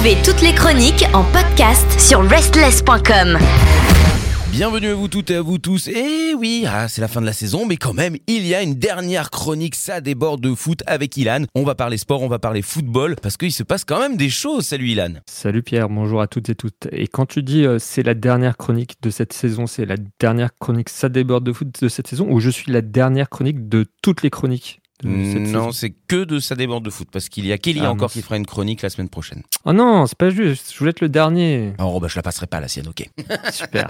Retrouvez toutes les chroniques en podcast sur restless.com. Bienvenue à vous toutes et à vous tous. Et oui, ah, c'est la fin de la saison, mais quand même, il y a une dernière chronique, ça déborde de foot avec Ilan. On va parler sport, on va parler football, parce qu'il se passe quand même des choses. Salut Ilan. Salut Pierre, bonjour à toutes et toutes. Et quand tu dis euh, c'est la dernière chronique de cette saison, c'est la dernière chronique ça déborde de foot de cette saison, ou je suis la dernière chronique de toutes les chroniques? Non, c'est que de ça déborde de foot parce qu'il y a Kelly ah, encore qui fera une chronique la semaine prochaine. Oh non, c'est pas juste. Je voulais être le dernier. Oh bah je la passerai pas la sienne, ok. Super.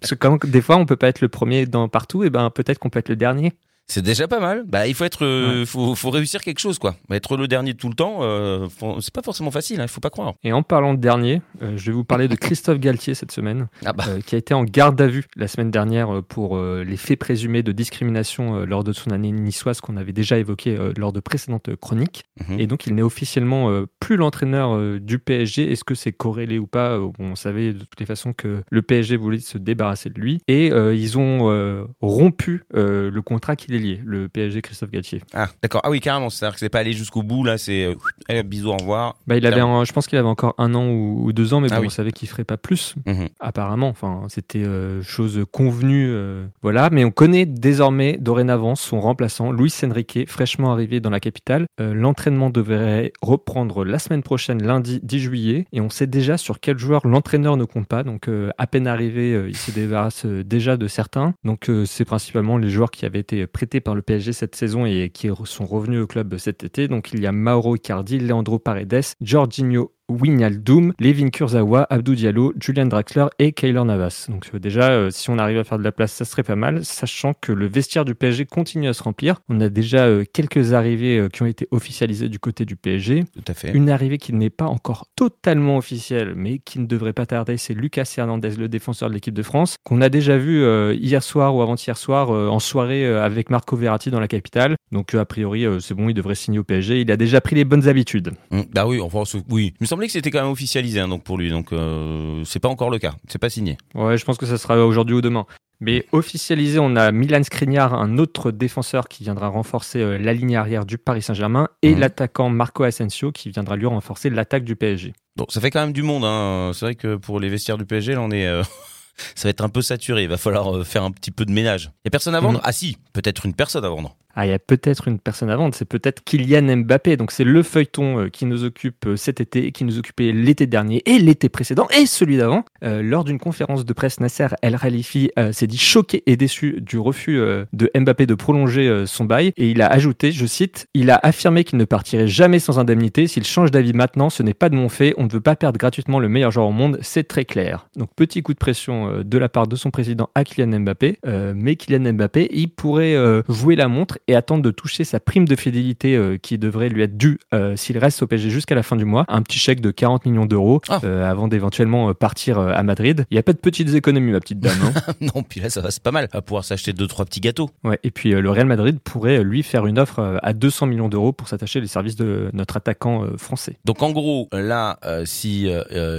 Parce que comme des fois on peut pas être le premier dans partout, et ben peut-être qu'on peut être le dernier. C'est déjà pas mal. Bah, il faut être, euh, faut, faut, réussir quelque chose, quoi. Être le dernier tout le temps, euh, c'est pas forcément facile. Hein, il faut pas croire. Et en parlant de dernier, euh, je vais vous parler de Christophe Galtier cette semaine, ah bah. qui a été en garde à vue la semaine dernière pour les faits présumés de discrimination lors de son année niçoise qu'on avait déjà évoqué lors de précédentes chroniques. Mhm. Et donc, il n'est officiellement plus l'entraîneur du PSG. Est-ce que c'est corrélé ou pas? On savait de toutes les façons que le PSG voulait se débarrasser de lui, et ils ont rompu le contrat qu'il le PSG Christophe Galtier. Ah, d'accord. Ah oui, carrément. C'est-à-dire que c'est pas allé jusqu'au bout, là, c'est euh, bisous, au revoir. Bah, il avait je pense qu'il avait encore un an ou, deux ans, mais ah bon, on savait qu'il ferait pas plus, mhm. apparemment. Enfin, c'était euh, chose convenue. Euh, voilà, mais on connaît désormais, dorénavant, son remplaçant, Luis Enrique, fraîchement arrivé dans la capitale. L'entraînement devrait reprendre la semaine prochaine, lundi 10 juillet, et on sait déjà sur quel joueur l'entraîneur ne compte pas. Donc, à peine arrivé, il se débarrasse déjà de certains. Donc, c'est principalement les joueurs qui avaient été par le PSG cette saison et qui sont revenus au club cet été. Donc il y a Mauro Icardi, Leandro Paredes, Jorginho Wijnaldum, Levin Kurzawa, Abdou Diallo, Julian Draxler et Kaylor Navas. Donc euh, déjà, euh, si on arrive à faire de la place, ça serait pas mal, sachant que le vestiaire du PSG continue à se remplir. On a déjà euh, quelques arrivées qui ont été officialisées du côté du PSG. Tout à fait. Une arrivée qui n'est pas encore totalement officielle, mais qui ne devrait pas tarder, c'est Lucas Hernandez, le défenseur de l'équipe de France, qu'on a déjà vu hier soir ou avant-hier soir en soirée avec Marco Verratti dans la capitale. Donc a priori, c'est bon, il devrait signer au PSG. Il a déjà pris les bonnes habitudes. Mmh, bah oui, enfin, oui. Il me semblait que c'était quand même officialisé hein, donc pour lui, donc euh, c'est pas encore le cas, c'est pas signé. Ouais, je pense que ça sera aujourd'hui ou demain. Mais officialisé, on a Milan Skriniar, un autre défenseur qui viendra renforcer euh, la ligne arrière du Paris Saint-Germain, et mmh. l'attaquant Marco Asensio qui viendra lui renforcer l'attaque du PSG. Bon, ça fait quand même du monde. Hein. C'est vrai que pour les vestiaires du PSG, là, on est. Euh, ça va être un peu saturé. Il va falloir faire un petit peu de ménage. Il a personne à vendre? Mmh. Ah si, peut-être une personne à vendre ah, il y a peut-être une personne à vendre, c'est peut-être Kylian Mbappé. Donc c'est le feuilleton euh, qui nous occupe euh, cet été, qui nous occupait l'été dernier et l'été précédent et celui d'avant. Euh, lors d'une conférence de presse, Nasser El Khalifi s'est dit choqué et déçu du refus de Mbappé de prolonger son bail et il a ajouté, je cite, il a affirmé qu'il ne partirait jamais sans indemnité. S'il change d'avis maintenant, ce n'est pas de mon fait. On ne veut pas perdre gratuitement le meilleur joueur au monde, c'est très clair. Donc petit coup de pression de la part de son président à Kylian Mbappé, mais Kylian Mbappé, il pourrait jouer la montre et attendre de toucher sa prime de fidélité euh, qui devrait lui être due euh, s'il reste au PSG jusqu'à la fin du mois. Un petit chèque de 40 millions d'euros ah. euh, avant d'éventuellement partir à Madrid. Il n'y a pas de petites économies, ma petite dame. Hein. non, puis là, ça va, c'est pas mal. À pouvoir s'acheter deux, trois petits gâteaux. Ouais, et puis le Real Madrid pourrait lui faire une offre à 200 millions d'euros pour s'attacher les services de notre attaquant français. Donc en gros, là, si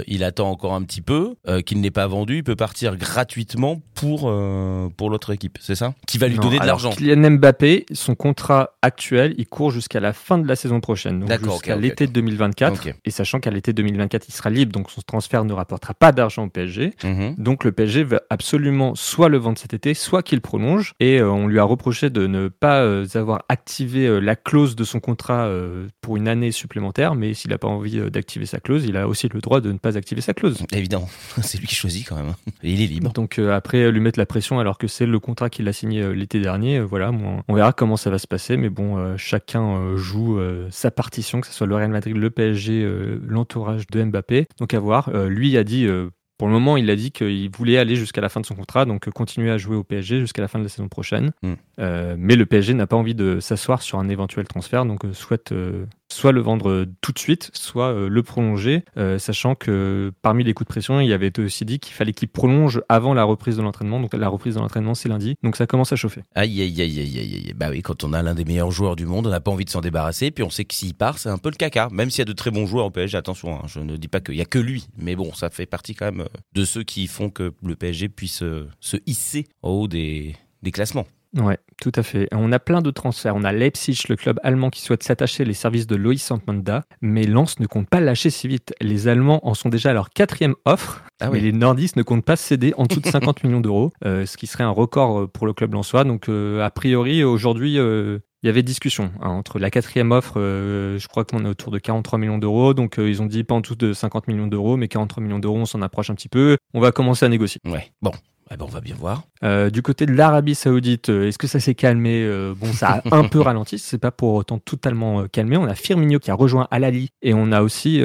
il attend encore un petit peu, qu'il n'est pas vendu, il peut partir gratuitement pour, pour l'autre équipe, c'est ça? Qui va lui donner de l'argent. Kylian Mbappé, son contrat actuel, il court jusqu'à la fin de la saison prochaine, donc jusqu'à l'été 2024. Et sachant qu'à l'été 2024, il sera libre, donc son transfert ne rapportera pas d'argent au PSG. Mhm. Donc le PSG veut absolument soit le vendre cet été, soit qu'il prolonge. Et euh, on lui a reproché de ne pas euh, avoir activé euh, la clause de son contrat pour une année supplémentaire. Mais s'il n'a pas envie d'activer sa clause, il a aussi le droit de ne pas activer sa clause. Évidemment, c'est lui qui choisit quand même. Hein. Et il est libre. Donc après, lui mettre la pression alors que c'est le contrat qu'il a signé l'été dernier, voilà, on verra comment ça va se passer, mais bon, euh, chacun euh, joue euh, sa partition, que ce soit le Real Madrid, le PSG, l'entourage de Mbappé. Donc à voir. lui a dit pour le moment, il a dit qu'il voulait aller jusqu'à la fin de son contrat, donc continuer à jouer au PSG jusqu'à la fin de la saison prochaine. Hmm. mais le PSG n'a pas envie de s'asseoir sur un éventuel transfert, donc souhaite soit le vendre tout de suite, soit euh, le prolonger, euh, sachant que parmi les coups de pression, il y avait aussi dit qu'il fallait qu'il prolonge avant la reprise de l'entraînement. Donc la reprise de l'entraînement, c'est lundi. Donc ça commence à chauffer. Aïe, aïe, aïe, aïe, aïe. Bah oui, quand on a l'un des meilleurs joueurs du monde, on n'a pas envie de s'en débarrasser. Puis on sait que s'il part, c'est un peu le caca. Même s'il y a de très bons joueurs au PSG, attention, hein, je ne dis pas qu'il y a que lui. Mais bon, ça fait partie quand même euh, de ceux qui font que le PSG puisse se hisser au haut des classements. Ouais, tout à fait. On a plein de transferts. On a Leipzig, le club allemand qui souhaite s'attacher les services de Loïs Sampmanda, mais Lens ne compte pas lâcher si vite. Les Allemands en sont déjà à leur quatrième offre, ah mais les nordistes ne comptent pas céder en dessous de 50 millions d'euros, euh, ce qui serait un record euh, pour le club lensois. Donc, a priori, aujourd'hui, il y avait discussion hein, entre la quatrième offre, euh, je crois qu'on est autour de 43 millions d'euros, donc euh, ils ont dit pas en dessous de 50 millions d'euros, mais 43 millions d'euros, on s'en approche un petit peu. On va commencer à négocier. Ouais, bon, eh ben, on va bien voir. Euh, du côté de l'Arabie Saoudite, euh, est-ce que ça s'est calmé euh, Bon, ça a un peu ralenti, c'est pas pour autant totalement calmé. On a Firmino qui a rejoint Al-Ali et on a aussi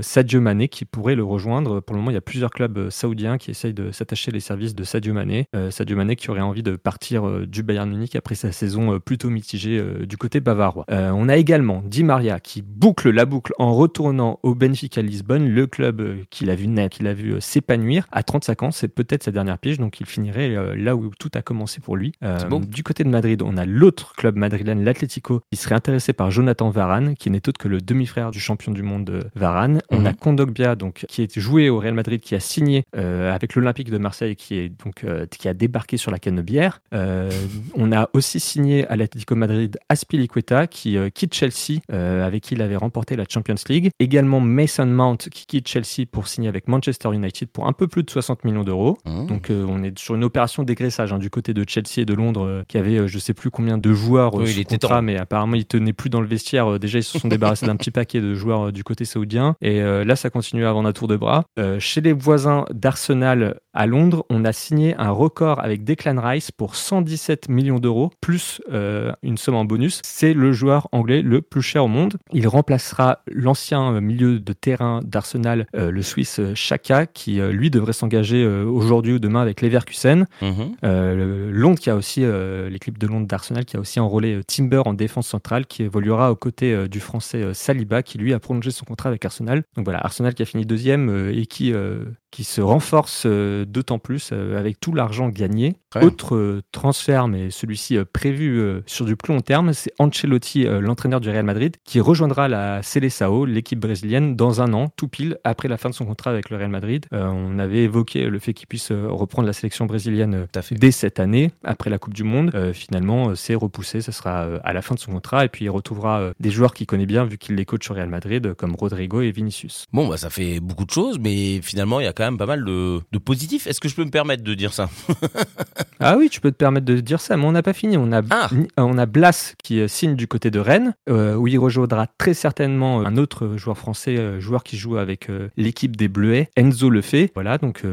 Sadio Mané qui pourrait le rejoindre. Pour le moment, il y a plusieurs clubs saoudiens qui essayent de s'attacher les services de Sadio Mané. Sadio Mané qui aurait envie de partir du Bayern Munich après sa saison plutôt mitigée du côté bavarois. on a également Di Maria qui boucle la boucle en retournant au Benfica Lisbonne, le club qu'il a vu naître, qu'il a vu s'épanouir. À 35 ans, c'est peut-être sa dernière pige donc il finirait euh, là où tout a commencé pour lui. Euh, du côté de Madrid, on a l'autre club madrilène, l'Atlético, qui serait intéressé par Jonathan Varane, qui n'est autre que le demi-frère du champion du monde euh, Varane. On mhm. a Kondogbia, donc qui est joué au Real Madrid, qui a signé avec l'Olympique de Marseille, qui est donc qui a débarqué sur la Canebière. on a aussi signé à l'Atlético Madrid Aspilicueta, qui quitte Chelsea, avec qui il avait remporté la Champions League. Également Mason Mount, qui quitte Chelsea pour signer avec Manchester United pour un peu plus de 60 millions d'euros. Mhm. Donc on est sur une opération dégraissage hein, du côté de Chelsea et de Londres, euh, qui avait euh, je sais plus combien de joueurs oui, euh, sous contrat, mais apparemment ils tenaient plus dans le vestiaire. déjà, ils se sont débarrassés d'un petit paquet de joueurs du côté saoudien. Et là, ça continue à vendre à tour de bras. chez les voisins d'Arsenal à Londres, on a signé un record avec Declan Rice pour 117 millions d'euros, plus une somme en bonus. C'est le joueur anglais le plus cher au monde. Il remplacera l'ancien milieu de terrain d'Arsenal, le Suisse Chaka, qui lui devrait s'engager aujourd'hui ou demain avec Leverkusen. Mhm. Euh, Londres qui a aussi euh, l'équipe de Londres d'Arsenal qui a aussi enrôlé euh, Timber en défense centrale qui évoluera aux côtés du français Saliba qui lui a prolongé son contrat avec Arsenal. Donc voilà, Arsenal qui a fini deuxième et qui qui se renforce euh, d'autant plus euh, avec tout l'argent gagné. Autre euh, transfert, mais celui-ci prévu sur du plus long terme, c'est Ancelotti, l'entraîneur du Real Madrid, qui rejoindra la Seleção, l'équipe brésilienne, dans un an, tout pile après la fin de son contrat avec le Real Madrid. on avait évoqué le fait qu'il puisse reprendre la sélection brésilienne dès cette année, après la Coupe du Monde. finalement, c'est repoussé, ce sera à la fin de son contrat, et puis il retrouvera des joueurs qu'il connaît bien, vu qu'il les coach au Real Madrid, comme Rodrigo et Vinicius. Bon, bah ça fait beaucoup de choses, mais finalement, il y a quand même pas mal de, de positifs. Est-ce que je peux me permettre de dire ça Ah oui, tu peux te permettre de dire ça, mais on n'a pas fini. On a, ah. on a Blas qui euh, signe du côté de Rennes, euh, où il rejoindra très certainement un autre joueur français, euh, joueur qui joue avec l'équipe des Bleuets, Enzo Lefebvre. Voilà, donc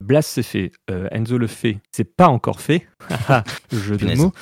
Blas c'est fait, Enzo Lefebvre c'est pas encore fait. Jeu de mots.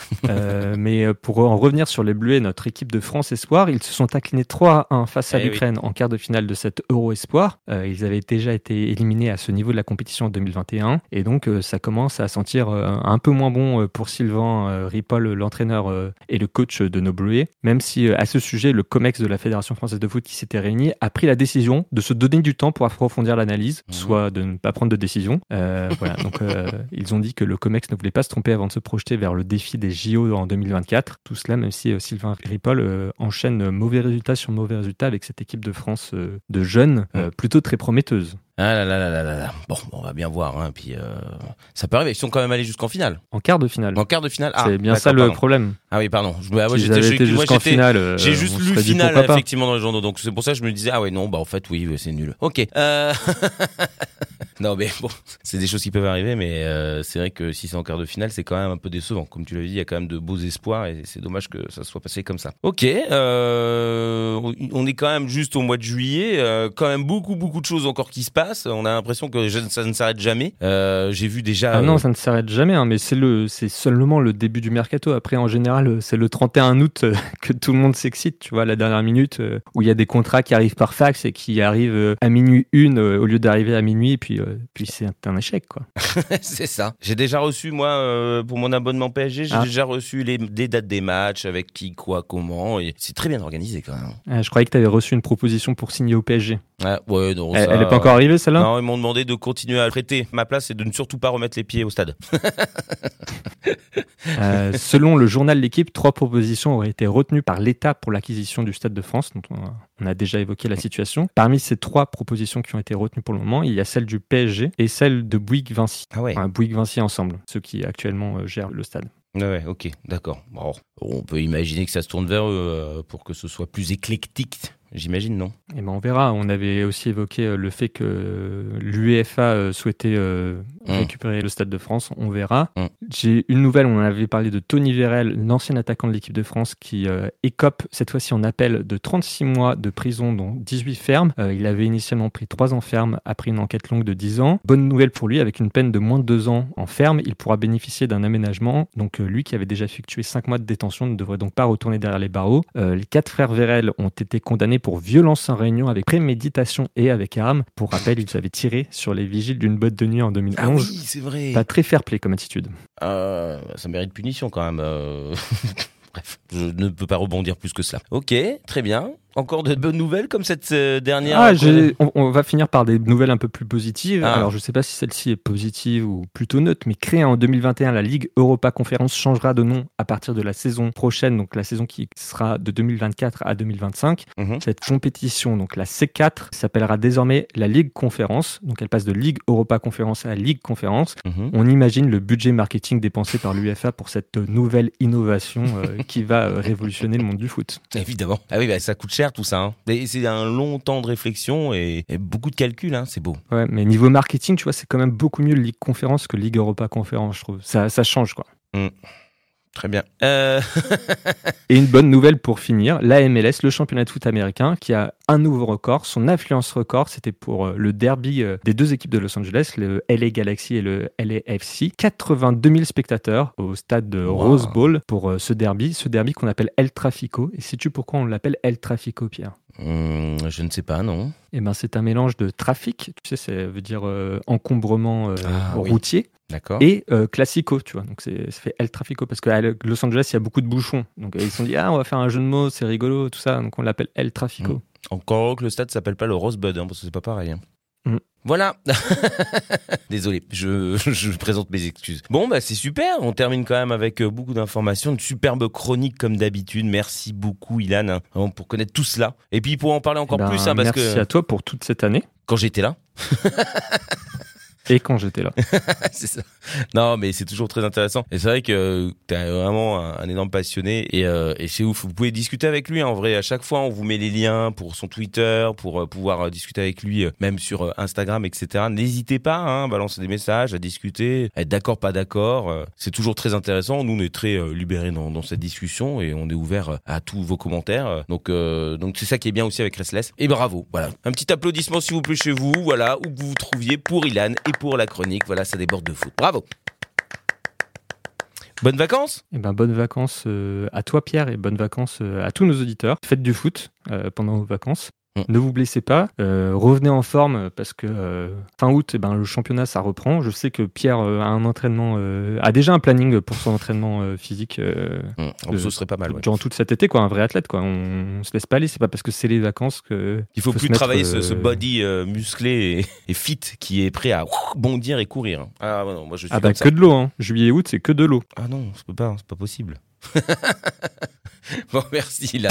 mais pour en revenir sur les Bleuets, notre équipe de France Espoir, ils se sont inclinés 3 1 face à eh l'Ukraine en quart de finale de cette Euro Espoir. ils avaient déjà été éliminés à ce niveau de la compétition en 2021. Et donc, euh, ça commence à sentir euh, un peu moins bon euh, pour Sylvain Ripoll, l'entraîneur et le coach de nos même si à ce sujet, le COMEX de la Fédération française de foot qui s'était réuni a pris la décision de se donner du temps pour approfondir l'analyse, mmh. soit de ne pas prendre de décision. voilà, donc ils ont dit que le COMEX ne voulait pas se tromper avant de se projeter vers le défi des JO en 2024. Tout cela, même si Sylvain Ripoll enchaîne mauvais résultats sur mauvais résultats avec cette équipe de France de jeunes plutôt très prometteuse. Ah là là là là là. Bon, on va bien voir. Hein. Puis euh, ça peut arriver. Ils sont quand même allés jusqu'en finale. En quart de finale. En quart de finale. Ah, c'est bien ça le problème. Ah oui, pardon. Je, ah, j'étais jusqu'en finale. Euh, j'ai juste lu finale effectivement dans les journaux. Donc c'est pour ça que je me disais ah ouais non bah en fait oui c'est nul. Ok. Euh... non mais bon c'est des choses qui peuvent arriver mais euh, c'est vrai que si c'est en quart de finale c'est quand même un peu décevant. Comme tu l'avais dit il y a quand même de beaux espoirs et c'est dommage que ça soit passé comme ça. Ok. Euh, on est quand même juste au mois de juillet. quand même beaucoup beaucoup de choses encore qui se passent. On a l'impression que ça ne s'arrête jamais. Euh, j'ai vu déjà. Ah non, euh, ça ne s'arrête jamais, hein, mais c'est le, c'est seulement le début du mercato. Après, en général, c'est le 31 août euh, que tout le monde s'excite, tu vois, la dernière minute, où il y a des contrats qui arrivent par fax et qui arrivent à minuit une au lieu d'arriver à minuit, et puis, puis c'est un échec, quoi. c'est ça. J'ai déjà reçu, moi, pour mon abonnement PSG, j'ai ah. déjà reçu les, des dates des matchs, avec qui, quoi, comment, et c'est très bien organisé quand même. Ah, je croyais que tu avais reçu une proposition pour signer au PSG. Ah, ouais, non, elle, n'est pas encore arrivée, celle-là? Non, ils m'ont demandé de continuer à prêter ma place et de ne surtout pas remettre les pieds au stade. Euh, selon le journal L'équipe, trois propositions auraient été retenues par l'État pour l'acquisition du Stade de France, dont on a, déjà évoqué la situation. Parmi ces trois propositions qui ont été retenues pour le moment, il y a celle du PSG et celle de Bouygues Vinci. Ah ouais. Bouygues Vinci ensemble, ceux qui actuellement euh, gèrent le stade. Ouais, ok, d'accord. Bon, on peut imaginer que ça se tourne vers eux pour que ce soit plus éclectique j'imagine, non Et eh ben on verra. On avait aussi évoqué euh, le fait que l'UEFA euh, souhaitait euh, mmh. récupérer le Stade de France. On verra. Mmh. J'ai une nouvelle. On avait parlé de Tony Vérel, l'ancien attaquant de l'équipe de France, qui écope cette fois-ci en appel de 36 mois de prison, dont 18 fermes. il avait initialement pris 3 ans ferme après une enquête longue de 10 ans. Bonne nouvelle pour lui, avec une peine de moins de 2 ans en ferme, il pourra bénéficier d'un aménagement. Donc lui qui avait déjà effectué 5 mois de détention ne devrait donc pas retourner derrière les barreaux. les quatre frères Vérel ont été condamnés pour violence en réunion avec préméditation et avec arme. Pour rappel, ils avaient tiré sur les vigiles d'une boîte de nuit en 2011. Ah oui, c'est vrai. Pas très fair-play comme attitude. Euh, ça mérite punition quand même. Euh. Bref, je ne peux pas rebondir plus que cela. Ok, très bien. Encore de bonnes nouvelles comme cette euh, dernière ah, on, va finir par des nouvelles un peu plus positives. Ah. Alors, je ne sais pas si celle-ci est positive ou plutôt neutre, mais créée en 2021, la Ligue Europa Conférence changera de nom à partir de la saison prochaine, donc la saison qui sera de 2024 à 2025. Mhm. Cette compétition, donc la C4, s'appellera désormais la Ligue Conférence. Donc, elle passe de Ligue Europa Conférence à Ligue Conférence. Mhm. On imagine le budget marketing dépensé par l'UFA pour cette nouvelle innovation euh, qui va euh, révolutionner le monde du foot. Évidemment. Ah oui, bah, ça coûte cher tout ça. Hein. C'est un long temps de réflexion et, beaucoup de calculs, hein, c'est beau. Ouais, mais niveau marketing, tu vois, c'est quand même beaucoup mieux Ligue Conférence que Ligue Europa Conférence, je trouve. Ça, ça change, quoi. Mmh. Très bien. Euh. et une bonne nouvelle pour finir, la MLS, le championnat de foot américain, qui a un nouveau record. Son influence record, c'était pour euh, le derby euh, des deux équipes de Los Angeles, le LA Galaxy et le LAFC. 82 000 spectateurs au stade de Rose Bowl pour ce derby, ce derby qu'on appelle El Trafico. Et sais-tu pourquoi on l'appelle El Trafico, Pierre? Hmm, Je ne sais pas, non. Eh ben, c'est un mélange de trafic, tu sais, ça veut dire encombrement ah routier, D'accord. Et euh, Classico, tu vois. Donc c'est, ça fait El Trafico parce qu'à Los Angeles, il y a beaucoup de bouchons. Donc ils se sont dit, ah, on va faire un jeu de mots, c'est rigolo, tout ça. Donc on l'appelle El Trafico. Hmm. Encore que le stade s'appelle pas le Rosebud, hein, parce que c'est pas pareil. Hein. Hmm. Voilà. Désolé, je, je, présente mes excuses. Bon, bah c'est super. On termine quand même avec euh, beaucoup d'informations, une superbe chronique comme d'habitude. Merci beaucoup, Ilan, hein, pour connaître tout cela. Et puis pour en parler encore eh ben, plus, hein, parce merci à toi pour toute cette année. Quand j'étais là. Et quand j'étais là. c'est ça. Non, mais c'est toujours très intéressant. Et c'est vrai que tu es vraiment un, énorme passionné et, euh, et c'est ouf. Vous pouvez discuter avec lui en vrai. À chaque fois, on vous met les liens pour son Twitter, pour euh, pouvoir euh, discuter avec lui, même sur Instagram, etc. N'hésitez pas hein, balancer des messages, à discuter, à être d'accord, pas d'accord. C'est toujours très intéressant. Nous, on est très libérés dans, dans, cette discussion et on est ouvert à tous vos commentaires. Donc, donc c'est ça qui est bien aussi avec Restless. Et bravo. Voilà. Un petit applaudissement s'il vous plaît chez vous. Voilà, où vous vous trouviez pour Ilan et pour la chronique. Voilà, ça déborde de foot. Bravo. Bonnes vacances eh ben, Bonnes vacances euh, à toi Pierre et bonnes vacances euh, à tous nos auditeurs. Faites du foot euh, pendant vos vacances. Mm. Ne vous blessez pas, euh, revenez en forme parce que euh, fin août, eh ben, le championnat ça reprend. Je sais que Pierre euh, a un entraînement, a déjà un planning pour son entraînement physique. Mm. ce serait pas mal. Durant tout cet été, quoi, un vrai athlète, quoi. On, se laisse pas aller. C'est pas parce que c'est les vacances que il faut, plus travailler ce, body musclé et, fit qui est prêt à bondir et courir. Ah moi je suis ah bah, que de l'eau. Hein. Juillet août, c'est que de l'eau. Ah non, c'est pas, c'est pas possible. bon, merci là.